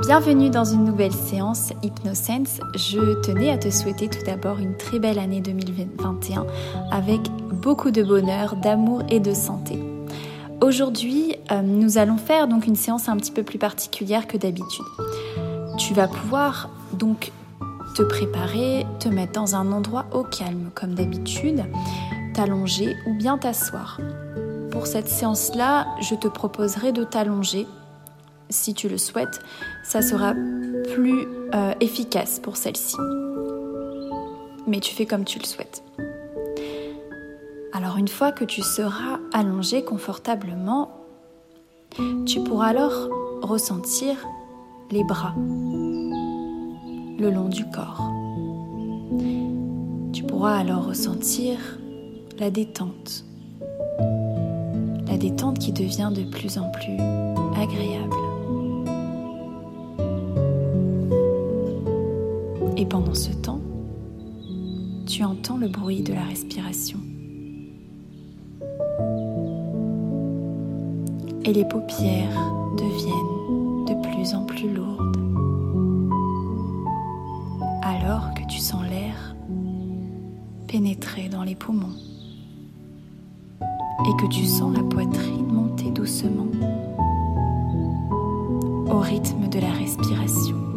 Bienvenue dans une nouvelle séance HypnoSense. Je tenais à te souhaiter tout d'abord une très belle année 2021 avec beaucoup de bonheur, d'amour et de santé. Aujourd'hui, euh, nous allons faire donc une séance un petit peu plus particulière que d'habitude. Tu vas pouvoir donc te préparer, te mettre dans un endroit au calme comme d'habitude, t'allonger ou bien t'asseoir. Pour cette séance-là, je te proposerai de t'allonger si tu le souhaites, ça sera plus euh, efficace pour celle-ci. Mais tu fais comme tu le souhaites. Alors une fois que tu seras allongé confortablement, tu pourras alors ressentir les bras le long du corps. Tu pourras alors ressentir la détente. La détente qui devient de plus en plus agréable. Et pendant ce temps, tu entends le bruit de la respiration. Et les paupières deviennent de plus en plus lourdes. Alors que tu sens l'air pénétrer dans les poumons et que tu sens la poitrine monter doucement au rythme de la respiration.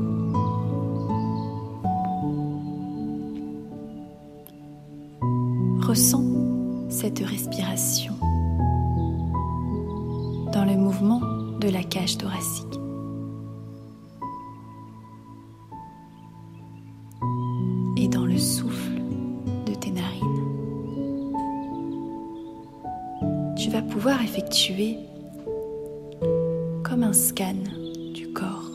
Ressens cette respiration dans le mouvement de la cage thoracique. Et dans le souffle de tes narines. Tu vas pouvoir effectuer comme un scan du corps.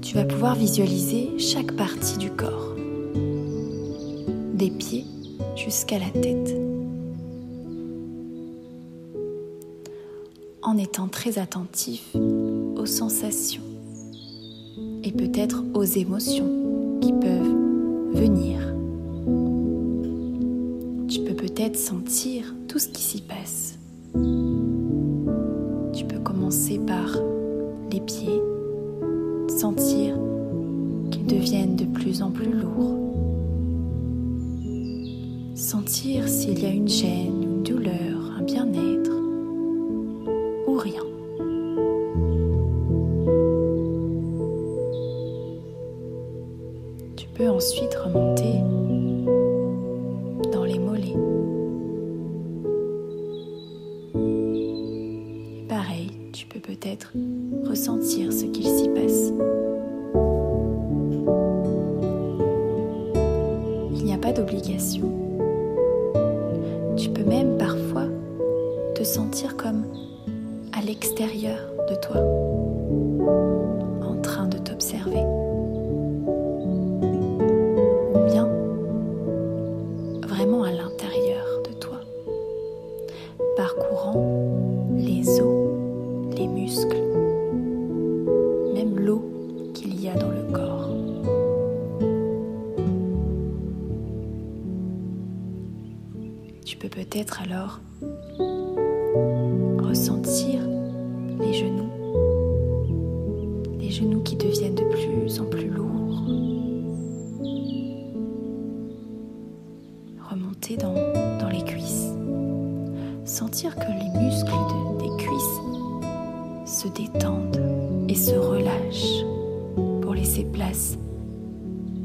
Tu vas pouvoir visualiser chaque partie du corps des pieds jusqu'à la tête. En étant très attentif aux sensations et peut-être aux émotions qui peuvent venir. Tu peux peut-être sentir tout ce qui s'y passe. Vraiment à l'intérieur de toi, parcourant les os, les muscles, même l'eau qu'il y a dans le corps. Tu peux peut-être alors ressentir les genoux, les genoux qui deviennent de plus en plus lourds. Place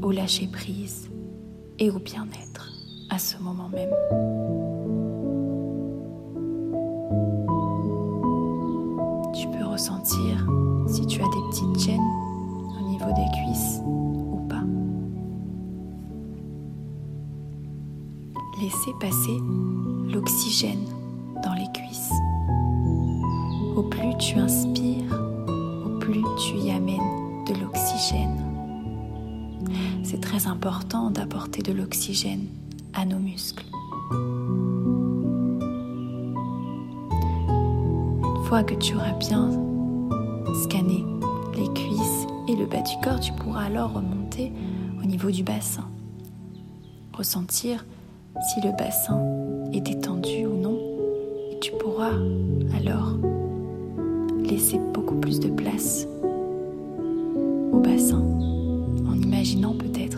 au lâcher-prise et au bien-être à ce moment même. Tu peux ressentir si tu as des petites gênes au niveau des cuisses ou pas. Laissez passer l'oxygène dans les cuisses. Au plus tu inspires, très important d'apporter de l'oxygène à nos muscles. Une fois que tu auras bien scanné les cuisses et le bas du corps, tu pourras alors remonter au niveau du bassin. Ressentir si le bassin est détendu ou non. Et tu pourras alors laisser beaucoup plus de place au bassin en imaginant peut-être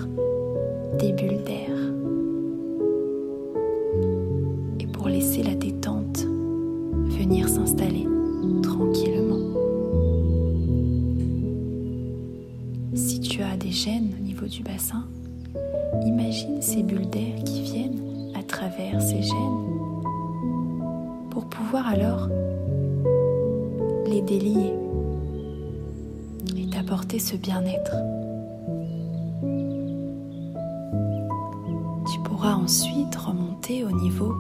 des bulles d'air. Et pour laisser la détente venir s'installer tranquillement. Si tu as des gènes au niveau du bassin, imagine ces bulles d'air qui viennent à travers ces gènes pour pouvoir alors les délier et t'apporter ce bien-être. Ensuite remonter au niveau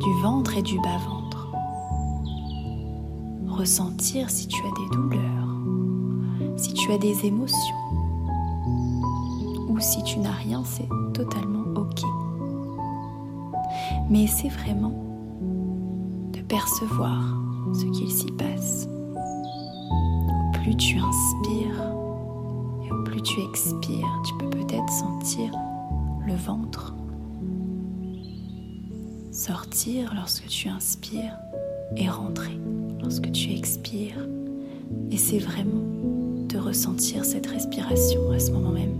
du ventre et du bas-ventre. Ressentir si tu as des douleurs, si tu as des émotions ou si tu n'as rien, c'est totalement ok. Mais c'est vraiment de percevoir ce qu'il s'y passe plus tu inspires et plus tu expires, tu peux peut-être sentir le ventre sortir lorsque tu inspires et rentrer lorsque tu expires. Et c'est vraiment de ressentir cette respiration à ce moment même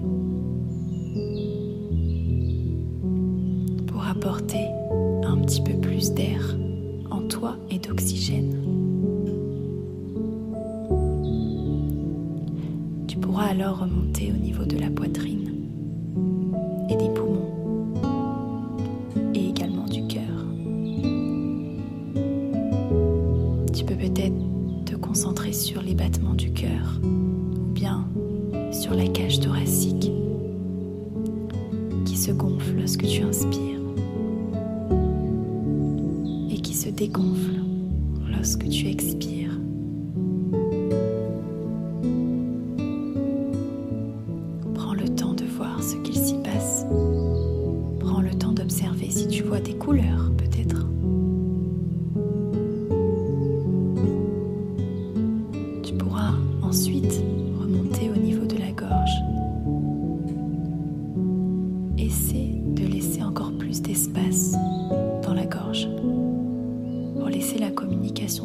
pour apporter un petit peu plus d'air en toi et d'oxygène. alors remonter au niveau la cage thoracique qui se gonfle lorsque tu inspires et qui se dégonfle lorsque tu expires.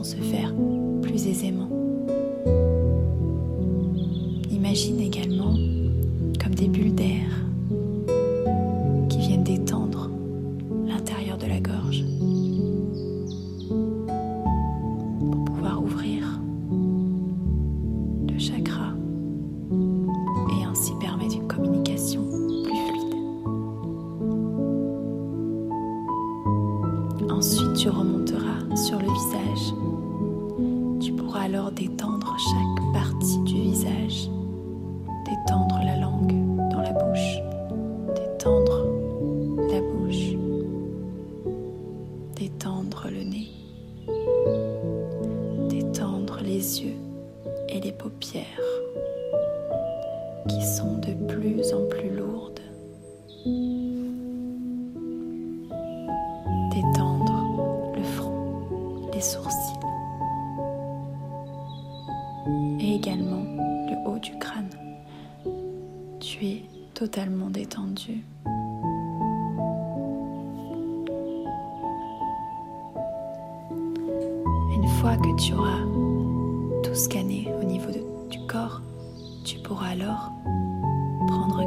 se faire plus aisément. Imagine également totalement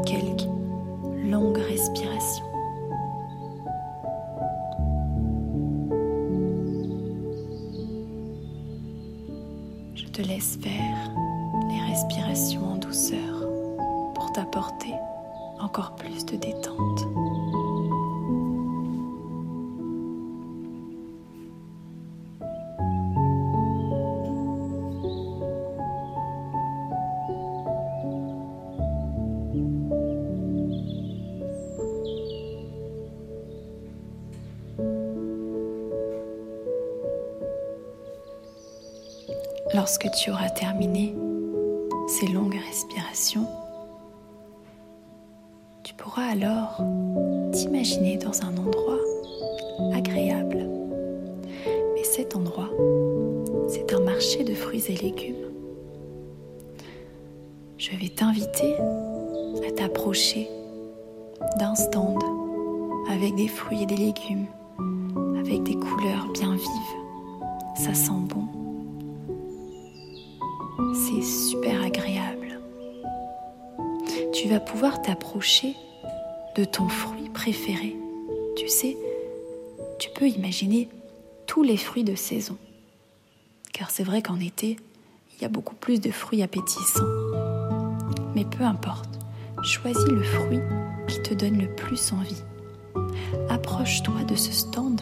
quelques longues respirations. Je te laisse faire les respirations en douceur pour t'apporter encore plus de détente. Lorsque tu auras terminé ces longues respirations, alors t'imaginer dans un endroit agréable. Mais cet endroit, c'est un marché de fruits et légumes. Je vais t'inviter à t'approcher d'un stand avec des fruits et des légumes, avec des couleurs bien vives. Ça sent bon. C'est super agréable. Tu vas pouvoir t'approcher de ton fruit préféré. Tu sais, tu peux imaginer tous les fruits de saison. Car c'est vrai qu'en été, il y a beaucoup plus de fruits appétissants. Mais peu importe, choisis le fruit qui te donne le plus envie. Approche-toi de ce stand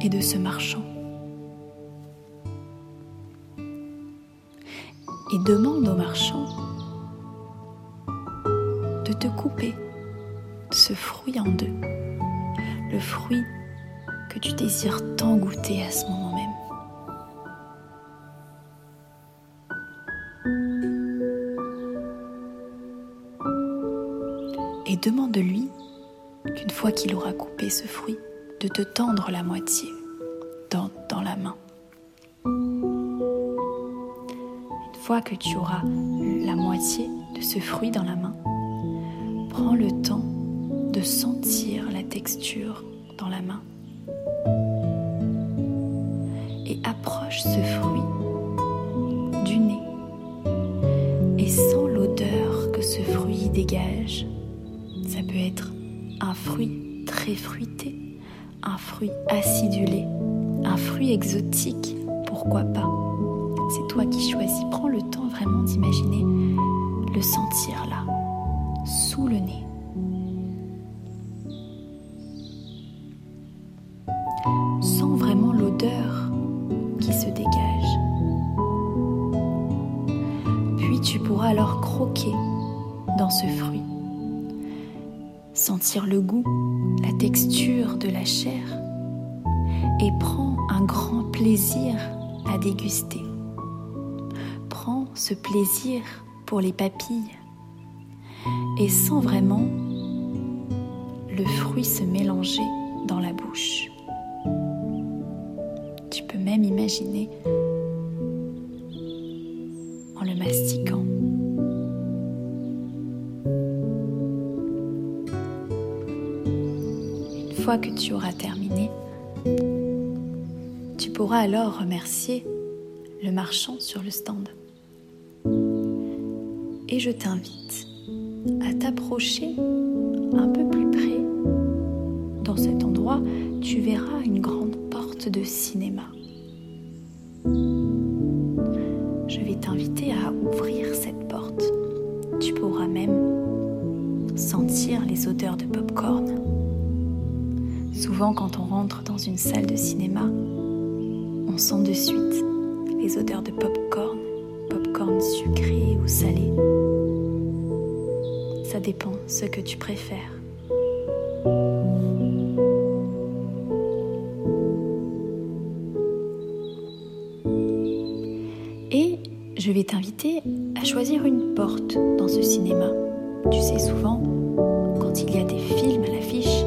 et de ce marchand. Et demande au marchand de te couper ce fruit en deux. Le fruit que tu désires tant goûter à ce moment même. Et demande-lui qu'une fois qu'il aura coupé ce fruit, de te tendre la moitié dans, dans la main. Fois que tu auras la moitié de ce fruit dans la main, prends le temps de sentir la texture dans la main et approche ce fruit du nez et sens l'odeur que ce fruit dégage. Ça peut être un fruit très fruité, un fruit acidulé, un fruit exotique, pourquoi pas. C'est toi qui choisis. Prends le temps vraiment d'imaginer le sentir là, sous le nez. Sens vraiment l'odeur qui se dégage. Puis tu pourras alors croquer dans ce fruit sentir le goût, la texture de la chair et prends un grand plaisir à déguster. Ce plaisir pour les papilles et sens vraiment le fruit se mélanger dans la bouche. Tu peux même imaginer en le mastiquant. que tu auras terminé, tu pourras alors remercier le marchand sur le stand. Et je t'invite à t'approcher un peu plus près. Dans cet endroit, tu verras une grande porte de cinéma. Je vais t'inviter à ouvrir cette porte. Tu pourras même sentir les odeurs de pop-corn. Souvent, quand on rentre dans une salle de cinéma, on sent de suite les odeurs de pop-corn, pop-corn sucré ou salé. Ça dépend ce que tu préfères. Et je vais t'inviter à choisir une porte dans ce cinéma. Tu sais, souvent, quand il y a des films à l'affiche,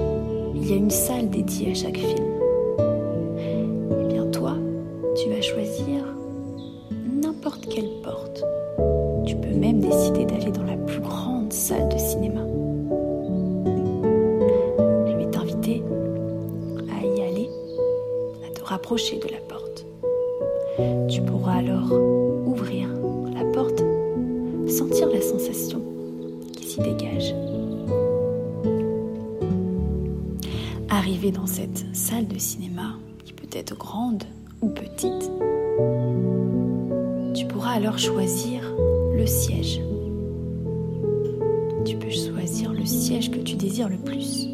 il y a une salle dédiée à chaque film. De la porte. Tu pourras alors ouvrir la porte, sentir la sensation qui s'y dégage. Arriver dans cette salle de cinéma, qui peut être grande ou petite, tu pourras alors choisir le siège. Tu peux choisir le siège que tu désires le plus.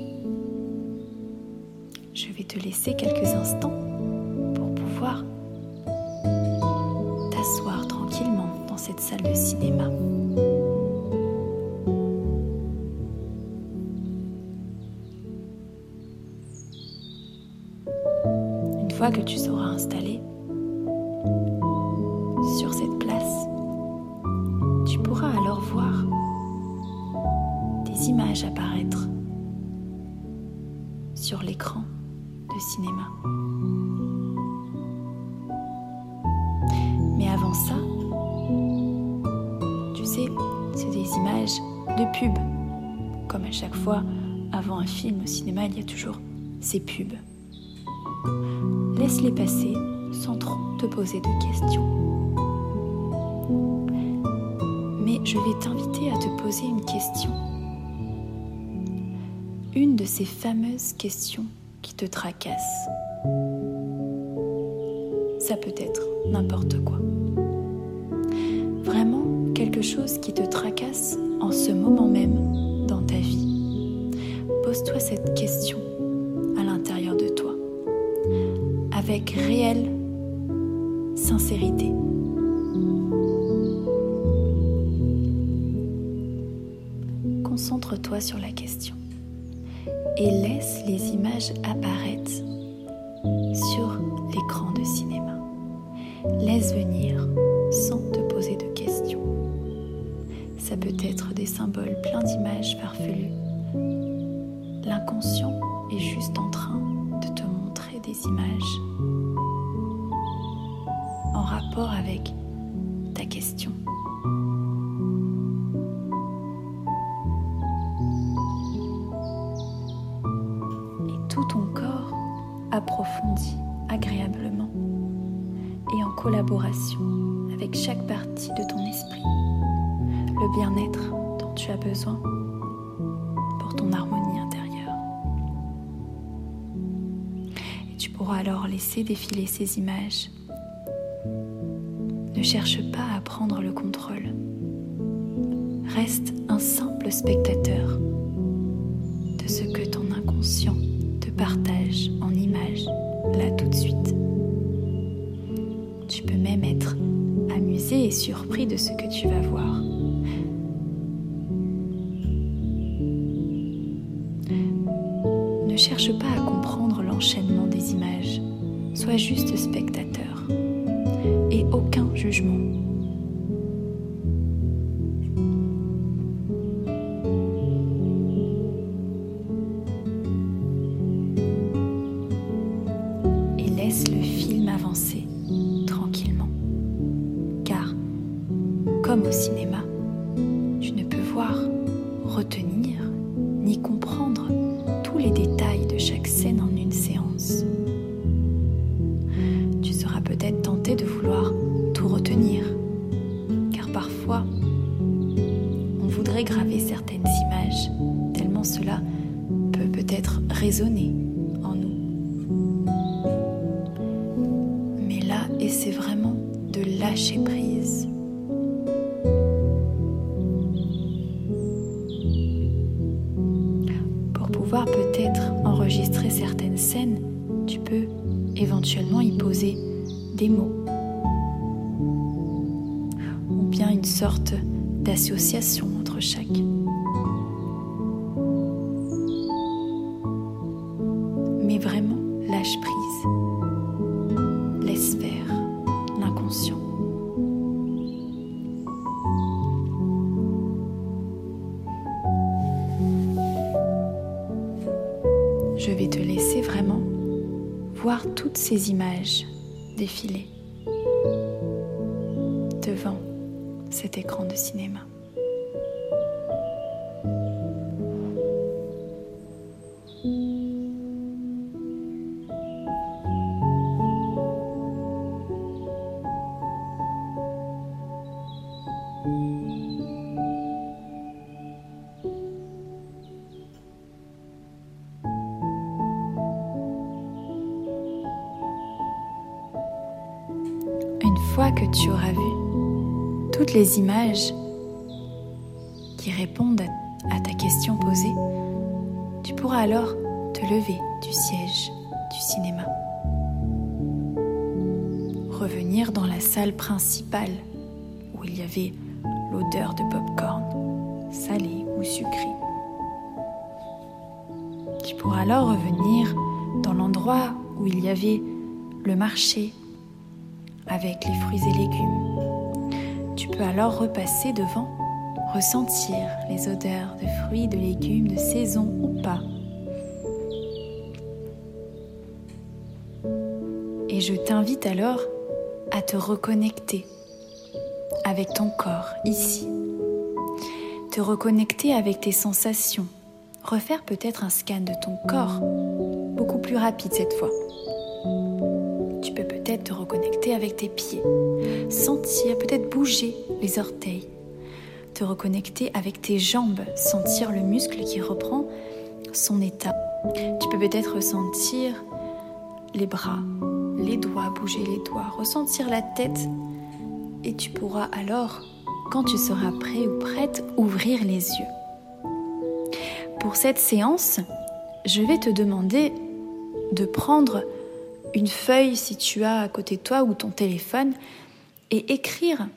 Je vais te laisser quelques cette salle de cinéma. Il y a toujours ces pubs laisse-les passer sans trop te poser de questions. Mais je vais t'inviter à te poser une question. Une de ces fameuses questions qui te tracassent. Ça peut être n'importe quoi. Vraiment quelque chose qui te tracasse en ce moment même dans ta vie. Pose-toi cette question à l'intérieur de toi avec réelle sincérité. Concentre-toi sur la question et laisse les images apparaître sur l'écran de cinéma. Laisse venir sans te poser de questions. Ça peut être des symboles pleins d'images farfelues. L'inconscient est juste en train de te montrer des images en rapport avec ta question. Et tout ton corps approfondit agréablement et en collaboration avec chaque partie de ton esprit, le bien-être dont tu as besoin pour ton harmonie Alors laisser défiler ces images. Ne cherche pas à prendre le contrôle. Reste un simple spectateur de ce que ton inconscient te partage en images là tout de suite. Tu peux même être amusé et surpris de ce que tu vas voir. 这是什么？Lâcher prise. Pour pouvoir peut-être enregistrer certaines scènes, tu peux éventuellement y poser des mots ou bien une sorte d'association entre chaque. Je vais te laisser vraiment voir toutes ces images défiler devant cet écran de cinéma. Images qui répondent à ta question posée, tu pourras alors te lever du siège du cinéma. Revenir dans la salle principale où il y avait l'odeur de popcorn, salé ou sucré. Tu pourras alors revenir dans l'endroit où il y avait le marché avec les fruits et légumes. Tu peux alors repasser devant, ressentir les odeurs de fruits, de légumes, de saison ou pas. Et je t'invite alors à te reconnecter avec ton corps ici. Te reconnecter avec tes sensations. Refaire peut-être un scan de ton corps, beaucoup plus rapide cette fois. Tu peux peut-être te reconnecter avec tes pieds, sentir, peut-être bouger les orteils, te reconnecter avec tes jambes, sentir le muscle qui reprend son état. Tu peux peut-être ressentir les bras, les doigts, bouger les doigts, ressentir la tête et tu pourras alors, quand tu seras prêt ou prête, ouvrir les yeux. Pour cette séance, je vais te demander de prendre une feuille si tu as à côté de toi ou ton téléphone et écrire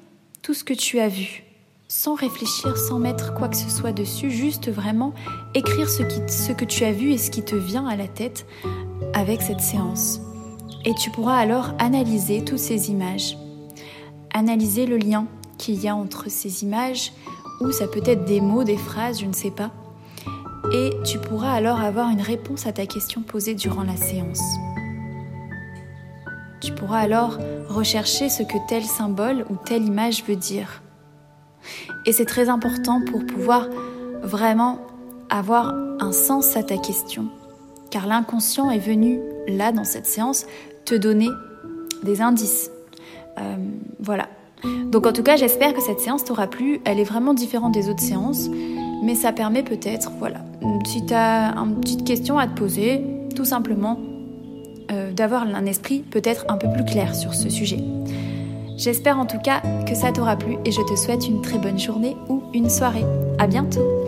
tout ce que tu as vu, sans réfléchir, sans mettre quoi que ce soit dessus, juste vraiment écrire ce, qui, ce que tu as vu et ce qui te vient à la tête avec cette séance. Et tu pourras alors analyser toutes ces images, analyser le lien qu'il y a entre ces images, ou ça peut être des mots, des phrases, je ne sais pas. Et tu pourras alors avoir une réponse à ta question posée durant la séance. Tu pourras alors rechercher ce que tel symbole ou telle image veut dire. Et c'est très important pour pouvoir vraiment avoir un sens à ta question. Car l'inconscient est venu, là, dans cette séance, te donner des indices. Euh, voilà. Donc en tout cas, j'espère que cette séance t'aura plu. Elle est vraiment différente des autres séances, mais ça permet peut-être, voilà, si tu as une petite question à te poser, tout simplement, euh, d'avoir un esprit peut-être un peu plus clair sur ce sujet. J'espère en tout cas que ça t'aura plu et je te souhaite une très bonne journée ou une soirée. À bientôt!